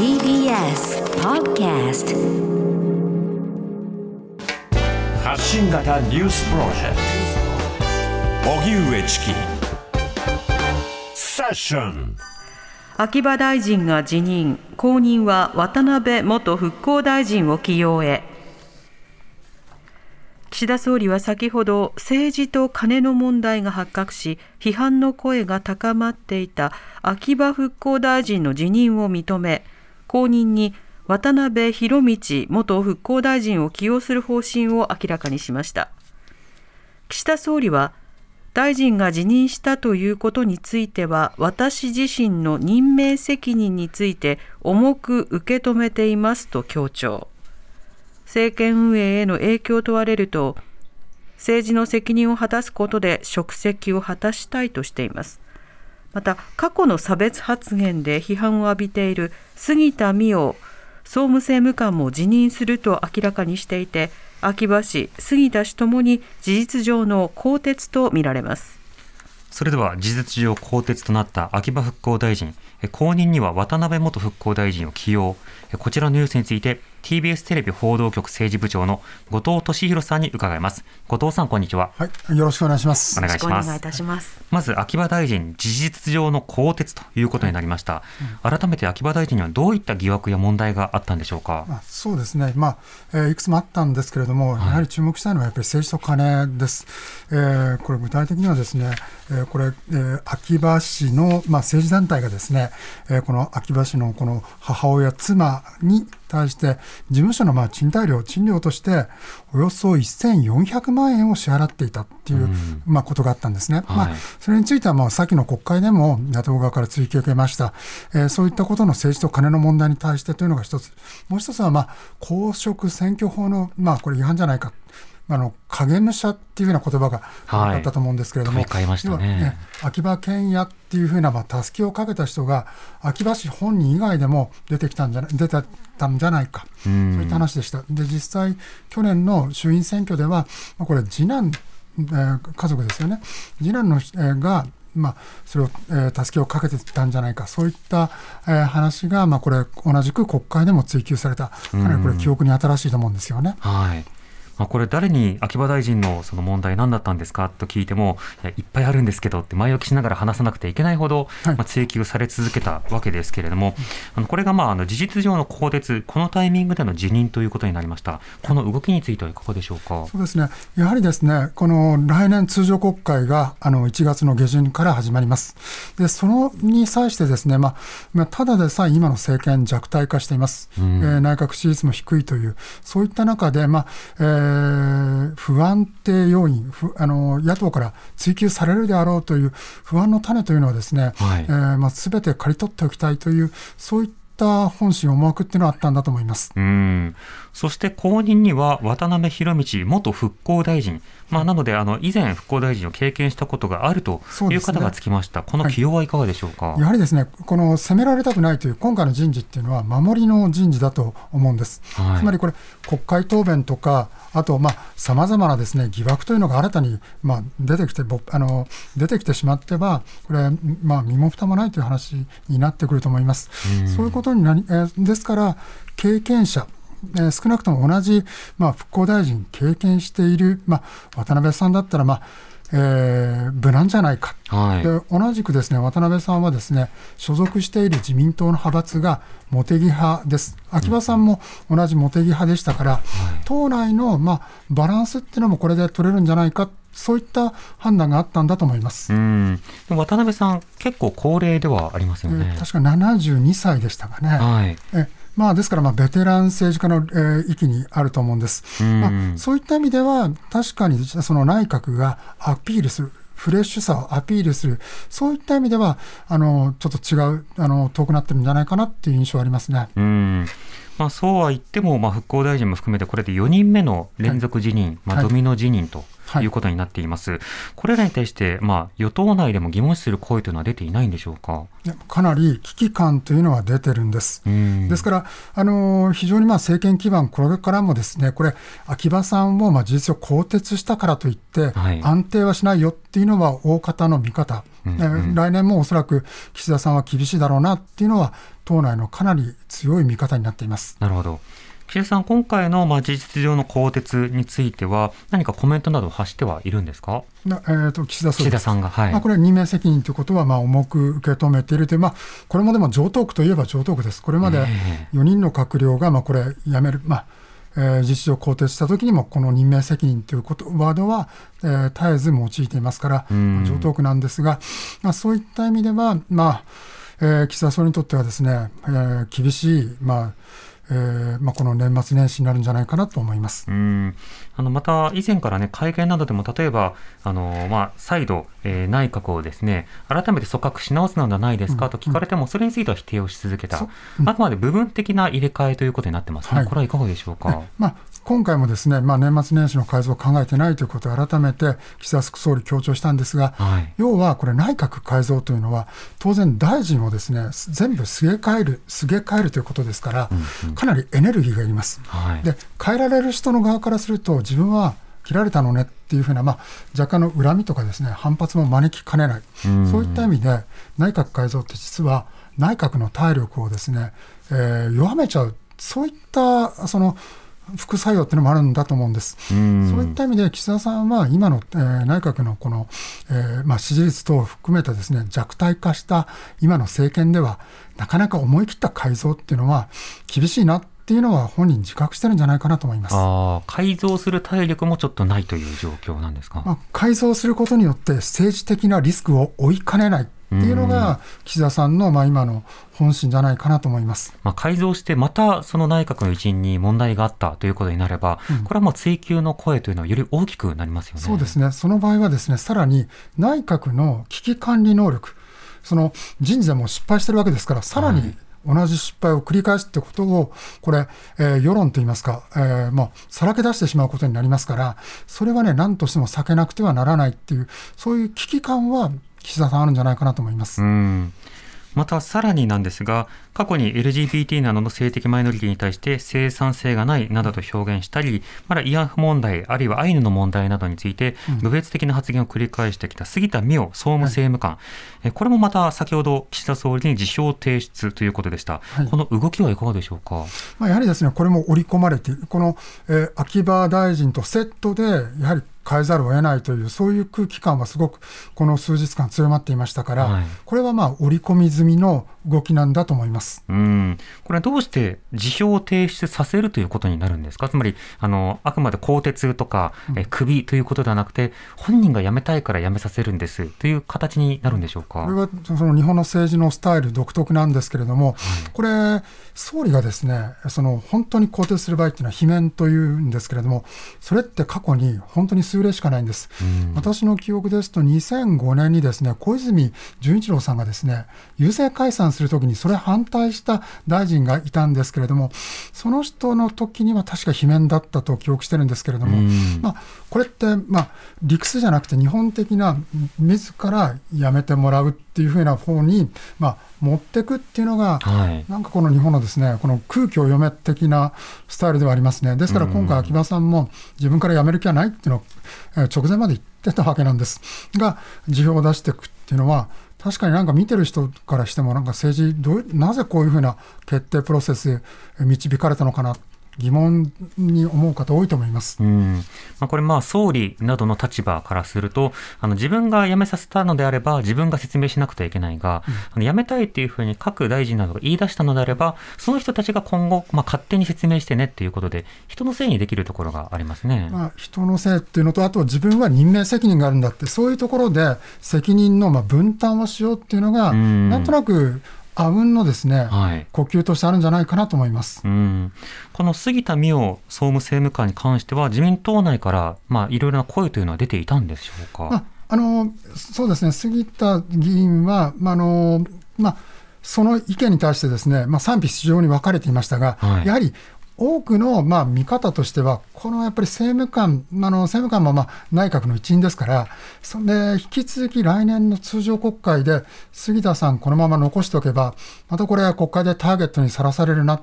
TBS Podcast. 発信型ニュースプロジェクト。荻上チキ。セッション。秋葉大臣が辞任。後任は渡辺元復興大臣を起用へ。岸田総理は先ほど政治と金の問題が発覚し批判の声が高まっていた秋葉復興大臣の辞任を認め後任に渡辺博道元復興大臣を起用する方針を明らかにしました。岸田総理は大臣が辞任したということについては私自身の任命責任について重く受け止めていますと強調。政権運営への影響を問われると政治の責任を果たすことで職責を果たしたいとしています。また過去の差別発言で批判を浴びている杉田水脈総務政務官も辞任すると明らかにしていて秋葉氏、杉田氏ともに事実上の更迭とみられます。それでは事実上更迭となった秋葉復興大臣。後任には渡辺元復興大臣を起用。こちらのニュースについて TBS テレビ報道局政治部長の後藤俊弘さんに伺います。後藤さんこんにちは。はいよろしくお願いします。お願いします。お願いいたします。まず秋葉大臣事実上の更迭ということになりました、はいうん、改めて秋葉大臣にはどういった疑惑や問題があったんでしょうか、まあ、そうですね。まあ、えー、いくつもあったんですけれども、はい、やはり注目したいのはやっぱり政治と金です、えー、これ具体的にはですね、えー、これ、えー、秋葉氏の、まあ、政治団体がですね、えー、この秋葉氏のこの母親妻に対して事務所のまあ賃貸料、賃料としておよそ1400万円を支払っていたっていう、まあことがあったんですね。はい、まあ、それについてはまあ先の国会でも野党側から追及を受けました、えー、そういったことの政治と金の問題に対してというのが一つ、もう一つはまあ公職選挙法のまあこれ違反じゃないか。あの影武者っていうような言葉があったと思うんですけれども、はい、ね、秋葉賢也っていうふうな、まあ、たすきをかけた人が、秋葉氏本人以外でも出てきたんじゃ出てたんじゃないか、そういった話でした。で、実際、去年の衆院選挙では、これ、次男、えー、家族ですよね、次男の、えー、が、まあ、それを、えー、助けをかけてたんじゃないか、そういった、えー、話が、まあ、これ、同じく国会でも追及された、かなりこれ、記憶に新しいと思うんですよね。はいまあ、これ、誰に秋葉大臣のその問題、何だったんですか？と聞いてもい、いっぱいあるんですけどって前置きしながら話さなくてはいけないほど、まあ、追及され続けたわけですけれども、あのこれがまああの事実上の更迭、このタイミングでの辞任ということになりました、この動きについてはいかがでしょうか？そうですね、やはりですね、この来年通常国会があの1月の下旬から始まります。でそのに際してですね、まあ、ただでさえ今の政権弱体化しています、うん、えー、内閣支持率も低いという、そういった中で、まあえー不安定要因あの、野党から追及されるであろうという不安の種というのはですね、はい。えーまあ、全て刈り取っておきたいという、そういった本心、思惑っていうのはあったんだと思います。うん。そして後任には渡辺博道元復興大臣、まあ、なのであの以前、復興大臣を経験したことがあるという方がつきました、ね、この起用はいかがでしょうか、はい、やはりですねこの責められたくないという今回の人事っていうのは、守りの人事だと思うんです。はい、つまりこれ国会答弁とかあと、さまざ、まなです、ね、疑惑というのが新たに、まあ、出てきてあの出てきてしまっては、これ、まあ、身も蓋もないという話になってくると思います。うそういうことになり、えー、ですから、経験者、え、少なくとも同じ、まあ、復興大臣経験している、まあ、渡辺さんだったら、まあえー、無難じゃないか、はい、で同じくですね渡辺さんはですね所属している自民党の派閥が茂木派です、秋葉さんも同じ茂木派でしたから、うん党内の、まあ、バランスっていうのもこれで取れるんじゃないか、そういった判断があったんだと思います。うん。渡辺さん、結構高齢ではありますよね。えー、確か72歳でしたかね。はい、えまあ、ですから、ベテラン政治家の、えー、域にあると思うんです。まあ、そういった意味では、確かにその内閣がアピールする、フレッシュさをアピールする、そういった意味では、あのちょっと違う、あの遠くなってるんじゃないかなっていう印象はありますね。うんまあ、そうは言っても、まあ、復興大臣も含めて、これで4人目の連続辞任、はい、まあ、ドミノ辞任と。うことになっています。はい、これらに対して、まあ、与党内でも疑問視する声というのは出ていないんでしょうか？かなり危機感というのは出てるんです。ですから、あの非常にまあ政権基盤、これからもですねこれ、秋葉さんをまあ事実上更迭したからといって、安定はしないよっていうのは大方の見方、うんうん、来年もおそらく岸田さんは厳しいだろうなっていうのは、党内のかなり強い見方になっています。なるほど岸田さん、今回のまあ事実上の更迭については、何かコメントなどを発してはいるんですか、えーと、岸田岸田さんが、はい。まあ、これは任命責任ということはまあ重く受け止めているという、まあ、これもでも常套句といえば常套句です、これまで4人の閣僚がまあこれ、辞める、まあえー、実施を更迭したときにも、この任命責任ということワードは、えー、絶えず用いていますから、常套句なんですが、まあ、そういった意味では、まあえー、岸田総理にとってはですね、えー、厳しい、まあえーまあ、この年末年始になるんじゃないかなと思います。うん。あのまた以前からね、会見などでも例えば、あのまあ、再度、えー、内閣をですね改めて組閣し直すのではないですかと聞かれても、それについては否定をし続けた、うん、あくまで部分的な入れ替えということになってますね、はい、これはいかがでしょうか？まあ今回もですね、まあ、年末年始の改造を考えてないということを改めて岸田総理強調したんですが、はい、要はこれ内閣改造というのは当然大臣をですね全部すげ替えるすげ替えるということですから、うんうん、かなりエネルギーがいります、はい、で変えられる人の側からすると自分は切られたのねっていうふうな、まあ、若干の恨みとかですね反発も招きかねない、うそういった意味で内閣改造って実は内閣の体力をですね、えー、弱めちゃう。そういったその副作用っていうのもあるんだと思うんです。そういった意味で岸田さんは今の、えー、内閣のこの、えーまあ、支持率等を含めたですね弱体化した今の政権ではなかなか思い切った改造っていうのは厳しいなっていうのは本人自覚してるんじゃないかなと思います。あ改造する体力もちょっとないという状況なんですか、まあ、改造することによって政治的なリスクを追いかねないっていうのが岸田さんのまあ今の本心じゃないかなと思います、まあ、改造してまたその内閣の一員に問題があったということになれば、うん、これはもう追及の声というのはより大きくなりますよね。そうですね、その場合はですねさらに内閣の危機管理能力、その人事でも失敗してるわけですから、さらに、同じ失敗を繰り返すってことを、これ、えー、世論といいますか、えー、もうさらけ出してしまうことになりますから、それはね、何としても避けなくてはならないっていう、そういう危機感は岸田さんあるんじゃないかなと思います。うん。またさらになんですが、過去に LGBT などの性的マイノリティに対して生産性がないなどと表現したり、まだ慰安婦問題、あるいはアイヌの問題などについて、侮蔑的な発言を繰り返してきた杉田水脈総務政務官、はい、これもまた先ほど岸田総理に辞表提出ということでした、はい、この動きはいかがでしょうか、まあ、やはりですねこれも織り込まれている、この、えー、秋葉大臣とセットで、やはり変えざるを得ないという、そういう空気感はすごくこの数日間強まっていましたから、はい、これはまあ織り込み済みの動きなんだと思います。うん。これはどうして辞表を提出させるということになるんですか、つまりあのあくまで更迭とか、えクビということではなくて、本人が辞めたいから辞めさせるんですという形になるんでしょうか？これはその日本の政治のスタイル独特なんですけれども、はい、これ、総理がですねその本当に更迭する場合っていうのは、罷免というんですけれども、それって過去に本当に数例しかないんです。私の記憶ですと、2005年にですね小泉純一郎さんがですね郵政解散するときに、それ反対した大臣がいたんですけれども、その人の時には確か罷免だったと記憶してるんですけれども、まあ、これって、まあ、理屈じゃなくて、日本的な自ら辞めてもらうっていうふうな方に、まあ、持っていくっていうのが、はい、なんかこの日本のですねこの空気を読め的なスタイルではありますね。ですから今回、秋葉さんも自分から辞める気はないっていうのを直前まで行ってたわけなんです。が、辞表を出していくっていうのは、確かになんか見てる人からしても、なんか政治どう、なぜこういうふうな決定プロセスへ導かれたのかな疑問に思う方多いと思います。うんまあ、これまあ総理などの立場からすると、あの自分が辞めさせたのであれば自分が説明しなくてはいけないが、うん、あの辞めたいっていうふうに各大臣などが言い出したのであれば、その人たちが今後、まあ、勝手に説明してねっていうことで、人のせいにできるところがありますね。まあ、人のせいっていうのと、あと自分は任命責任があるんだって、そういうところで責任のまあ分担をしようっていうのが、なんとなくあうんのですね、はい、呼吸としてあるんじゃないかなと思います。うん。この杉田水脈総務政務官に関しては、自民党内から、まあ、いろいろな声というのは出ていたんでしょうか？まあ、あのそうですね、杉田議員は、まあのまあ、その意見に対してですね、まあ、賛否非常に分かれていましたが、はい、やはり多くのまあ見方としては、このやっぱり政務官、あの政務官もまあ内閣の一員ですから、そで引き続き来年の通常国会で、杉田さん、このまま残しておけば、またこれ、国会でターゲットにさらされるな。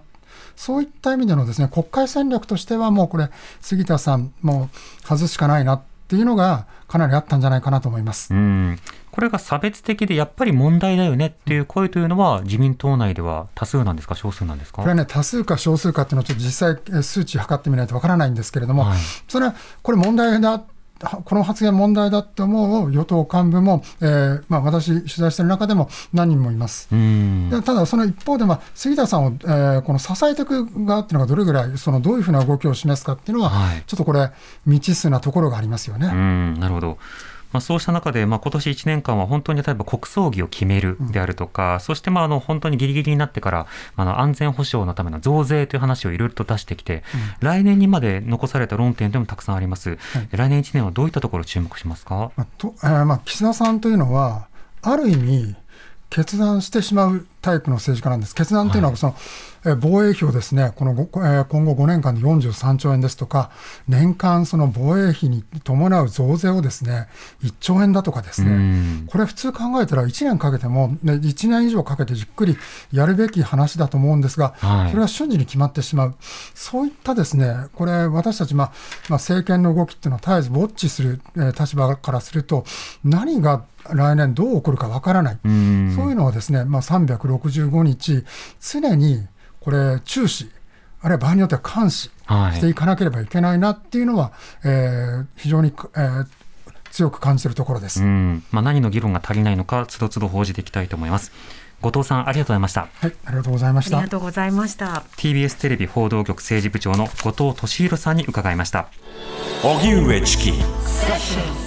そういった意味でのですね国会戦略としては、もうこれ、杉田さん、もう外すしかないなっていうのが、かなりあったんじゃないかなと思います。うん。これが差別的でやっぱり問題だよねっていう声というのは、自民党内では多数なんですか、少数なんですか？これはね、多数か少数かっていうのは、ちょっと実際、数値測ってみないとわからないんですけれども、はい、それはこれ、問題だこの発言問題だと思う与党幹部も、えーまあ、私、取材している中でも何人もいます。でただ、その一方で、まあ、杉田さんを、えー、この支えていく側っていうのがどれぐらい、そのどういうふうな動きを示すかっていうのは、はい、ちょっとこれ、未知数なところがありますよね。なるほどまあ、そうした中で、まあ、今年1年間は本当に例えば国葬儀を決めるであるとか、うん、そしてまああの本当にぎりぎりになってから、あの安全保障のための増税という話をいろいろと出してきて、うん、来年にまで残された論点でもたくさんあります、はい、来年1年はどういったところ注目しますか、まあとえー、まあ岸田さんというのは、ある意味、決断してしまうタイプの政治家なんです。決断というのはその、はい防衛費をですね、この今後5年間で43兆円ですとか、年間その防衛費に伴う増税をですね、1兆円だとかですね、これ普通考えたら1年かけても、1年以上かけてじっくりやるべき話だと思うんですが、それは瞬時に決まってしまう。そういったですね、これ私たち、まあ、まあ、政権の動きっていうのは絶えずウォッチする立場からすると、何が来年どう起こるかわからない、そういうのはですね、まあ、365日、常にこれ、注視、あるいは場合によっては監視していかなければいけないなっていうのは、はい、えー、非常に、えー、強く感じているところです、まあ、何の議論が足りないのか、つどつど報じていきたいと思います。後藤さんありがとうございました。はい、ありがとうございました。ありがとうございました。TBS テレビ報道局政治部長の後藤俊弘さんに伺いました。荻上チキ。